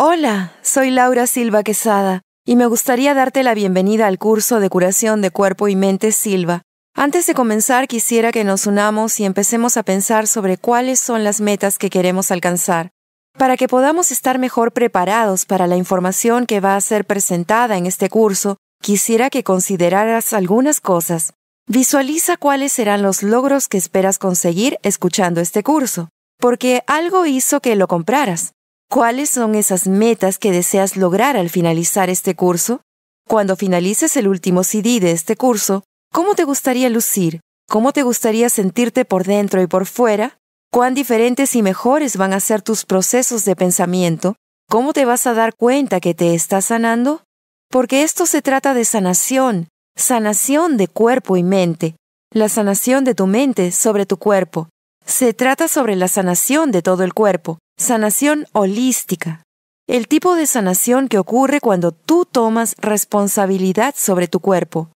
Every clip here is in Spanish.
Hola, soy Laura Silva Quesada y me gustaría darte la bienvenida al curso de curación de cuerpo y mente Silva. Antes de comenzar quisiera que nos unamos y empecemos a pensar sobre cuáles son las metas que queremos alcanzar. Para que podamos estar mejor preparados para la información que va a ser presentada en este curso, quisiera que consideraras algunas cosas. Visualiza cuáles serán los logros que esperas conseguir escuchando este curso, porque algo hizo que lo compraras. ¿Cuáles son esas metas que deseas lograr al finalizar este curso? Cuando finalices el último CD de este curso, ¿cómo te gustaría lucir? ¿Cómo te gustaría sentirte por dentro y por fuera? ¿Cuán diferentes y mejores van a ser tus procesos de pensamiento? ¿Cómo te vas a dar cuenta que te estás sanando? Porque esto se trata de sanación, sanación de cuerpo y mente, la sanación de tu mente sobre tu cuerpo. Se trata sobre la sanación de todo el cuerpo, Sanación holística. El tipo de sanación que ocurre cuando tú tomas responsabilidad sobre tu cuerpo.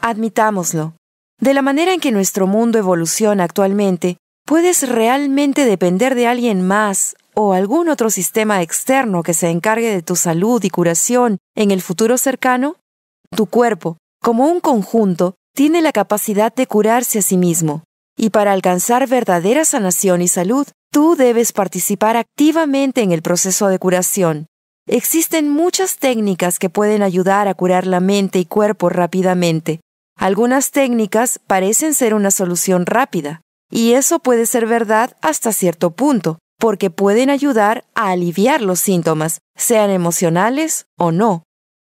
Admitámoslo. De la manera en que nuestro mundo evoluciona actualmente, ¿puedes realmente depender de alguien más o algún otro sistema externo que se encargue de tu salud y curación en el futuro cercano? Tu cuerpo, como un conjunto, tiene la capacidad de curarse a sí mismo. Y para alcanzar verdadera sanación y salud, Tú debes participar activamente en el proceso de curación. Existen muchas técnicas que pueden ayudar a curar la mente y cuerpo rápidamente. Algunas técnicas parecen ser una solución rápida, y eso puede ser verdad hasta cierto punto, porque pueden ayudar a aliviar los síntomas, sean emocionales o no.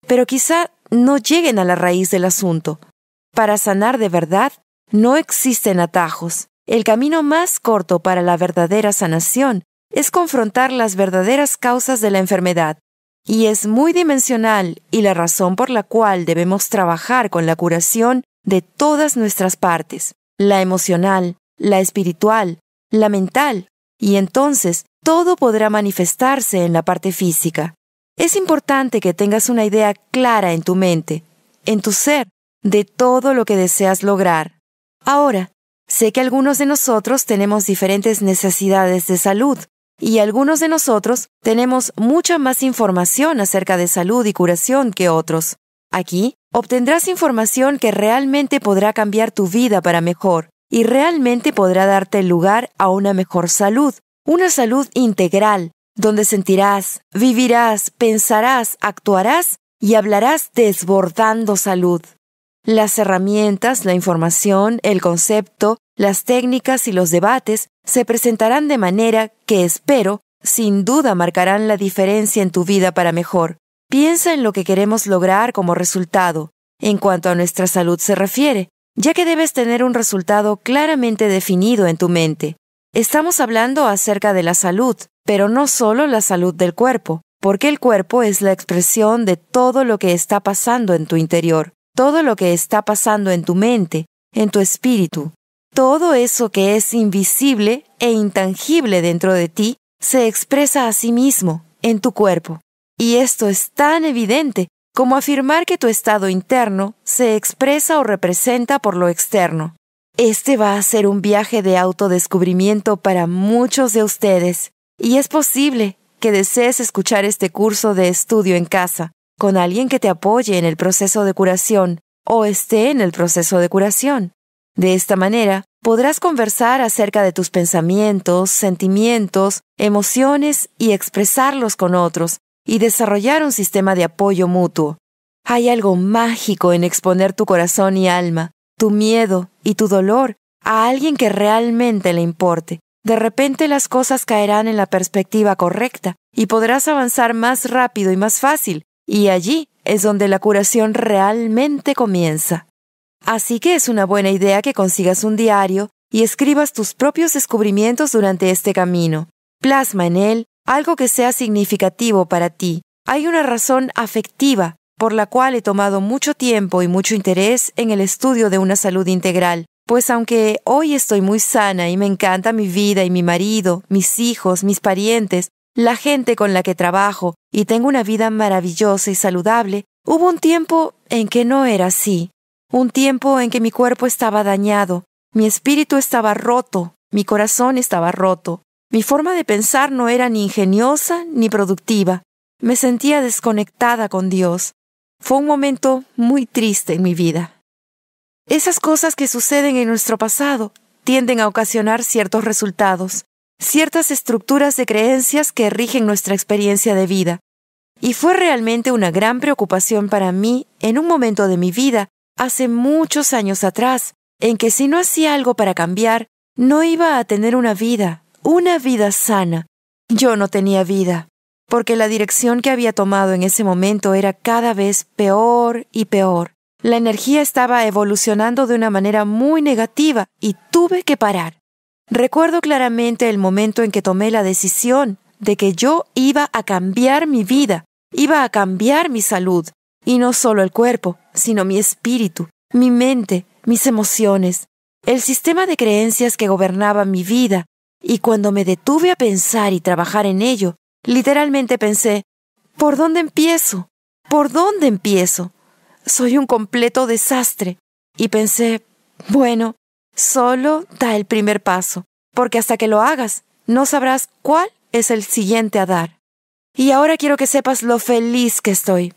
Pero quizá no lleguen a la raíz del asunto. Para sanar de verdad, no existen atajos. El camino más corto para la verdadera sanación es confrontar las verdaderas causas de la enfermedad, y es muy dimensional y la razón por la cual debemos trabajar con la curación de todas nuestras partes, la emocional, la espiritual, la mental, y entonces todo podrá manifestarse en la parte física. Es importante que tengas una idea clara en tu mente, en tu ser, de todo lo que deseas lograr. Ahora, Sé que algunos de nosotros tenemos diferentes necesidades de salud y algunos de nosotros tenemos mucha más información acerca de salud y curación que otros. Aquí obtendrás información que realmente podrá cambiar tu vida para mejor y realmente podrá darte lugar a una mejor salud, una salud integral, donde sentirás, vivirás, pensarás, actuarás y hablarás desbordando salud. Las herramientas, la información, el concepto, las técnicas y los debates se presentarán de manera que espero, sin duda marcarán la diferencia en tu vida para mejor. Piensa en lo que queremos lograr como resultado, en cuanto a nuestra salud se refiere, ya que debes tener un resultado claramente definido en tu mente. Estamos hablando acerca de la salud, pero no solo la salud del cuerpo, porque el cuerpo es la expresión de todo lo que está pasando en tu interior todo lo que está pasando en tu mente, en tu espíritu, todo eso que es invisible e intangible dentro de ti, se expresa a sí mismo, en tu cuerpo. Y esto es tan evidente como afirmar que tu estado interno se expresa o representa por lo externo. Este va a ser un viaje de autodescubrimiento para muchos de ustedes, y es posible que desees escuchar este curso de estudio en casa, con alguien que te apoye en el proceso de curación o esté en el proceso de curación. De esta manera, podrás conversar acerca de tus pensamientos, sentimientos, emociones y expresarlos con otros y desarrollar un sistema de apoyo mutuo. Hay algo mágico en exponer tu corazón y alma, tu miedo y tu dolor a alguien que realmente le importe. De repente las cosas caerán en la perspectiva correcta y podrás avanzar más rápido y más fácil y allí es donde la curación realmente comienza. Así que es una buena idea que consigas un diario y escribas tus propios descubrimientos durante este camino. Plasma en él algo que sea significativo para ti. Hay una razón afectiva por la cual he tomado mucho tiempo y mucho interés en el estudio de una salud integral, pues aunque hoy estoy muy sana y me encanta mi vida y mi marido, mis hijos, mis parientes, la gente con la que trabajo y tengo una vida maravillosa y saludable, hubo un tiempo en que no era así, un tiempo en que mi cuerpo estaba dañado, mi espíritu estaba roto, mi corazón estaba roto, mi forma de pensar no era ni ingeniosa ni productiva, Me sentía desconectada con Dios. Fue un momento muy triste en mi vida. Esas cosas que suceden en nuestro pasado tienden a ocasionar ciertos resultados, ciertas estructuras de creencias que rigen nuestra experiencia de vida. Y fue realmente una gran preocupación para mí en un momento de mi vida, hace muchos años atrás, en que si no hacía algo para cambiar, no iba a tener una vida, una vida sana. Yo no tenía vida, porque la dirección que había tomado en ese momento era cada vez peor y peor. La energía estaba evolucionando de una manera muy negativa y tuve que parar. Recuerdo claramente el momento en que tomé la decisión de que yo iba a cambiar mi vida, iba a cambiar mi salud, y no solo el cuerpo, sino mi espíritu, mi mente, mis emociones, el sistema de creencias que gobernaba mi vida, y cuando me detuve a pensar y trabajar en ello, literalmente pensé, ¿por dónde empiezo? ¿Por dónde empiezo? Soy un completo desastre. Y pensé, bueno, solo da el primer paso, porque hasta que lo hagas, no sabrás cuál es el siguiente a dar. Y ahora quiero que sepas lo feliz que estoy,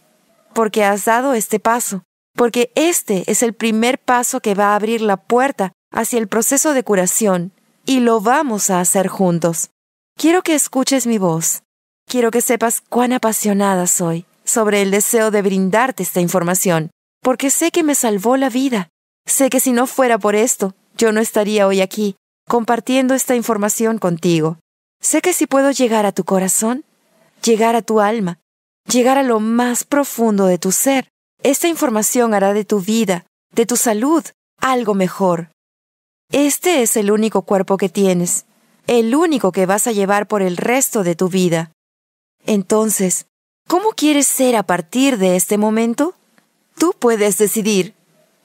porque has dado este paso, porque este es el primer paso que va a abrir la puerta hacia el proceso de curación, y lo vamos a hacer juntos. Quiero que escuches mi voz. Quiero que sepas cuán apasionada soy sobre el deseo de brindarte esta información, porque sé que me salvó la vida. Sé que si no fuera por esto, yo no estaría hoy aquí, compartiendo esta información contigo. Sé que si puedo llegar a tu corazón, llegar a tu alma, llegar a lo más profundo de tu ser, esta información hará de tu vida, de tu salud, algo mejor. Este es el único cuerpo que tienes, el único que vas a llevar por el resto de tu vida. Entonces, ¿cómo quieres ser a partir de este momento? Tú puedes decidir.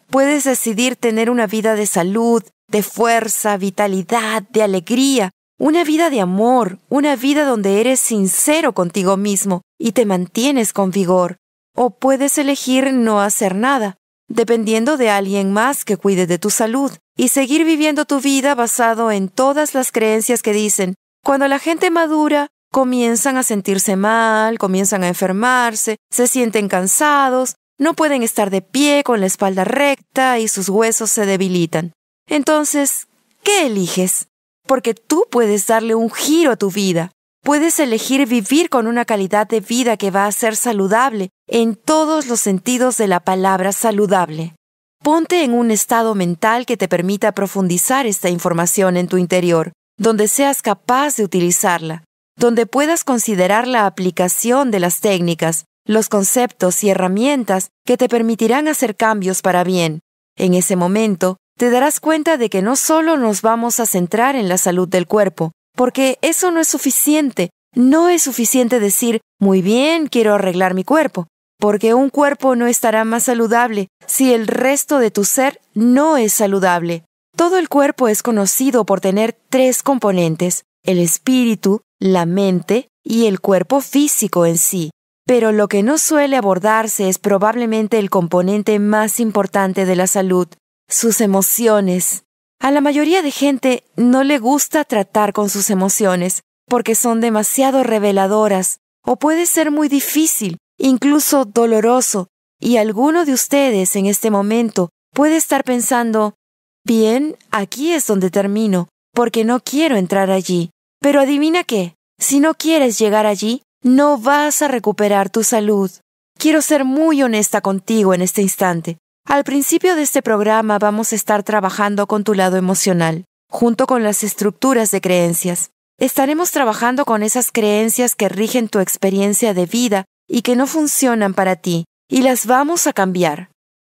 Puedes decidir tener una vida de salud, de fuerza, vitalidad, de alegría, una vida de amor, una vida donde eres sincero contigo mismo y te mantienes con vigor. O puedes elegir no hacer nada, dependiendo de alguien más que cuide de tu salud, y seguir viviendo tu vida basado en todas las creencias que dicen, cuando la gente madura, comienzan a sentirse mal, comienzan a enfermarse, se sienten cansados, no pueden estar de pie con la espalda recta y sus huesos se debilitan. Entonces, ¿qué eliges? Porque tú puedes darle un giro a tu vida, Puedes elegir vivir con una calidad de vida que va a ser saludable en todos los sentidos de la palabra saludable. Ponte en un estado mental que te permita profundizar esta información en tu interior, donde seas capaz de utilizarla, donde puedas considerar la aplicación de las técnicas, los conceptos y herramientas que te permitirán hacer cambios para bien. En ese momento, te darás cuenta de que no solo nos vamos a centrar en la salud del cuerpo, porque eso no es suficiente. No es suficiente decir, muy bien, quiero arreglar mi cuerpo, porque un cuerpo no estará más saludable si el resto de tu ser no es saludable. Todo el cuerpo es conocido por tener tres componentes, el espíritu, la mente y el cuerpo físico en sí. Pero lo que no suele abordarse es probablemente el componente más importante de la salud, sus emociones. A la mayoría de gente no le gusta tratar con sus emociones porque son demasiado reveladoras o puede ser muy difícil, incluso doloroso, y alguno de ustedes en este momento puede estar pensando, bien, aquí es donde termino, porque no quiero entrar allí. Pero adivina qué, si no quieres llegar allí, no vas a recuperar tu salud. Quiero ser muy honesta contigo en este instante. Al principio de este programa vamos a estar trabajando con tu lado emocional, junto con las estructuras de creencias. Estaremos trabajando con esas creencias que rigen tu experiencia de vida y que no funcionan para ti, y las vamos a cambiar.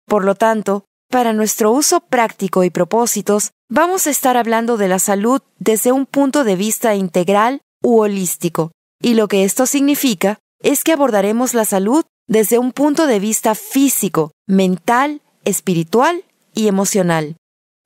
Por lo tanto, para nuestro uso práctico y propósitos, vamos a estar hablando de la salud desde un punto de vista integral u holístico, y lo que esto significa es que abordaremos la salud desde un punto de vista físico, mental espiritual y emocional.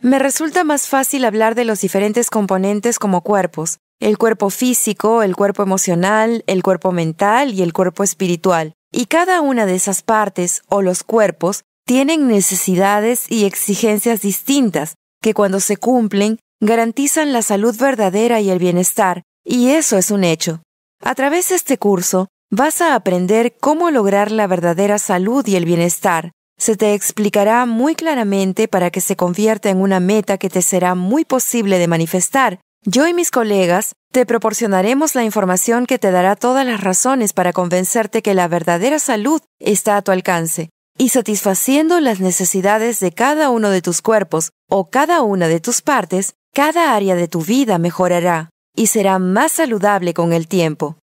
Me resulta más fácil hablar de los diferentes componentes como cuerpos, el cuerpo físico, el cuerpo emocional, el cuerpo mental y el cuerpo espiritual. Y cada una de esas partes o los cuerpos tienen necesidades y exigencias distintas que cuando se cumplen garantizan la salud verdadera y el bienestar, y eso es un hecho. A través de este curso, vas a aprender cómo lograr la verdadera salud y el bienestar. Se te explicará muy claramente para que se convierta en una meta que te será muy posible de manifestar. Yo y mis colegas te proporcionaremos la información que te dará todas las razones para convencerte que la verdadera salud está a tu alcance y satisfaciendo las necesidades de cada uno de tus cuerpos o cada una de tus partes, cada área de tu vida mejorará y será más saludable con el tiempo.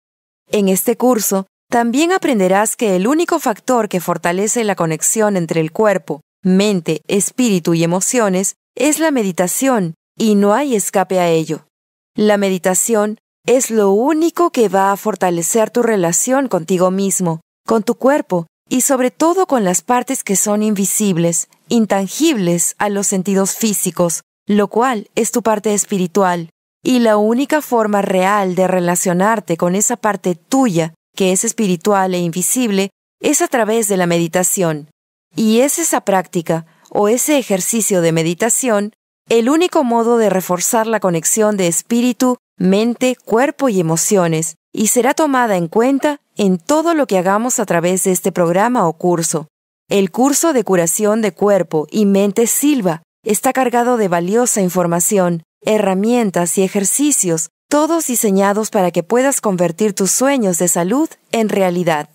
En este curso, también aprenderás que el único factor que fortalece la conexión entre el cuerpo, mente, espíritu y emociones es la meditación, y no hay escape a ello. La meditación es lo único que va a fortalecer tu relación contigo mismo, con tu cuerpo y sobre todo con las partes que son invisibles, intangibles a los sentidos físicos, lo cual es tu parte espiritual. Y la única forma real de relacionarte con esa parte tuya, que es espiritual e invisible, es a través de la meditación. Y es esa práctica, o ese ejercicio de meditación, el único modo de reforzar la conexión de espíritu, mente, cuerpo y emociones, y será tomada en cuenta en todo lo que hagamos a través de este programa o curso. El curso de curación de cuerpo y mente Silva está cargado de valiosa información, herramientas y ejercicios, todos diseñados para que puedas convertir tus sueños de salud en realidad.